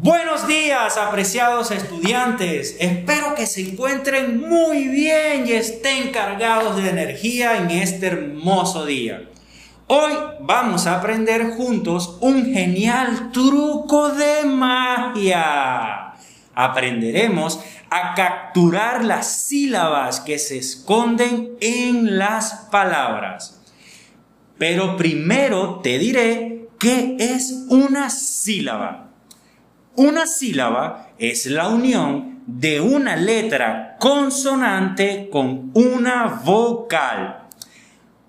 Buenos días, apreciados estudiantes. Espero que se encuentren muy bien y estén cargados de energía en este hermoso día. Hoy vamos a aprender juntos un genial truco de magia. Aprenderemos a capturar las sílabas que se esconden en las palabras. Pero primero te diré qué es una sílaba. Una sílaba es la unión de una letra consonante con una vocal.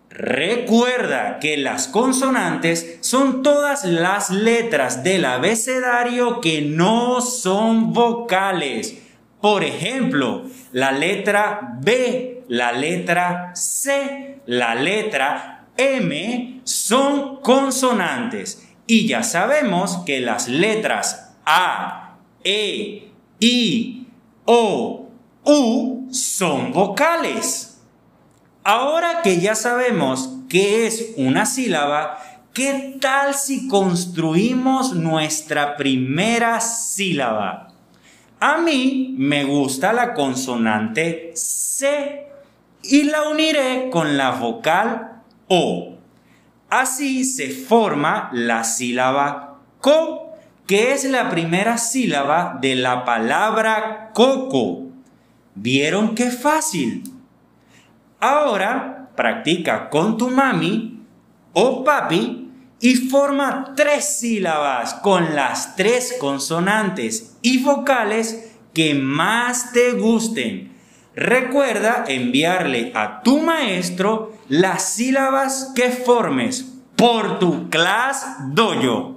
Recuerda que las consonantes son todas las letras del abecedario que no son vocales. Por ejemplo, la letra B, la letra C, la letra M son consonantes. Y ya sabemos que las letras a, E, I, O, U son vocales. Ahora que ya sabemos qué es una sílaba, ¿qué tal si construimos nuestra primera sílaba? A mí me gusta la consonante C y la uniré con la vocal O. Así se forma la sílaba CO que es la primera sílaba de la palabra coco. ¿Vieron qué fácil? Ahora practica con tu mami o papi y forma tres sílabas con las tres consonantes y vocales que más te gusten. Recuerda enviarle a tu maestro las sílabas que formes por tu clase dojo.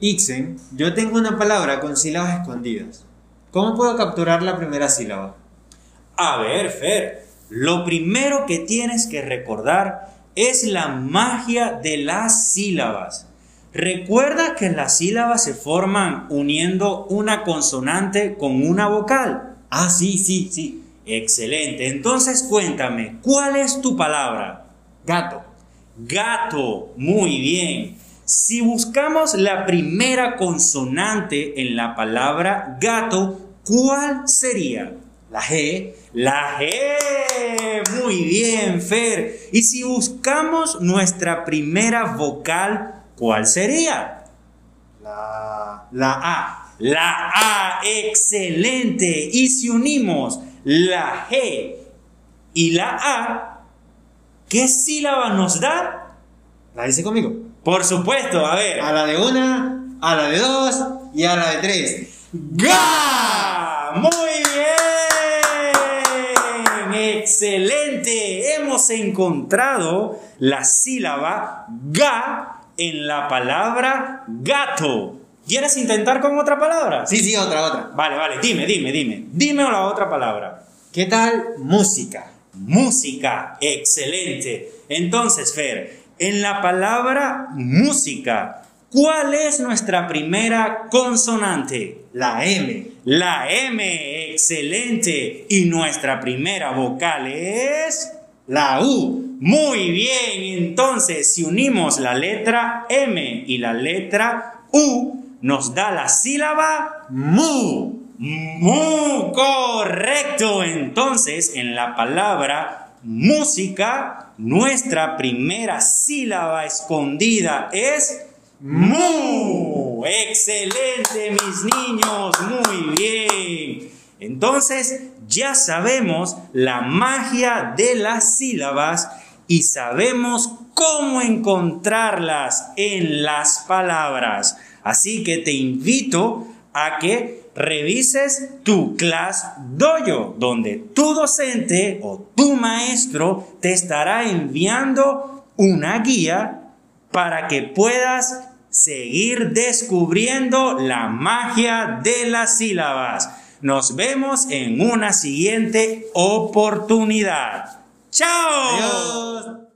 Ixen, yo tengo una palabra con sílabas escondidas. ¿Cómo puedo capturar la primera sílaba? A ver, Fer, lo primero que tienes que recordar es la magia de las sílabas. Recuerda que las sílabas se forman uniendo una consonante con una vocal. Ah, sí, sí, sí. Excelente. Entonces cuéntame, ¿cuál es tu palabra? Gato. Gato. Muy bien. Si buscamos la primera consonante en la palabra gato, ¿cuál sería? La G. La G. Muy bien, Fer. Y si buscamos nuestra primera vocal, ¿cuál sería? La, la A. La A. Excelente. Y si unimos la G y la A, ¿qué sílaba nos da? ¿La dice conmigo? Por supuesto, a ver. A la de una, a la de dos y a la de tres. ¡Ga! Muy bien. Excelente. Hemos encontrado la sílaba ga en la palabra gato. ¿Quieres intentar con otra palabra? Sí, sí, otra, otra. Vale, vale, dime, dime, dime. Dime la otra palabra. ¿Qué tal música? Música, excelente. Entonces, Fer, en la palabra música, ¿cuál es nuestra primera consonante? La M. La M, excelente. Y nuestra primera vocal es la U. Muy bien, entonces si unimos la letra M y la letra U, nos da la sílaba mu. Mu, correcto. Entonces, en la palabra música, nuestra primera sílaba escondida es mu. Excelente, mis niños, muy bien. Entonces, ya sabemos la magia de las sílabas y sabemos cómo encontrarlas en las palabras. Así que te invito a que revises tu class dojo, donde tu docente o tu maestro te estará enviando una guía para que puedas seguir descubriendo la magia de las sílabas. Nos vemos en una siguiente oportunidad. ¡Chao!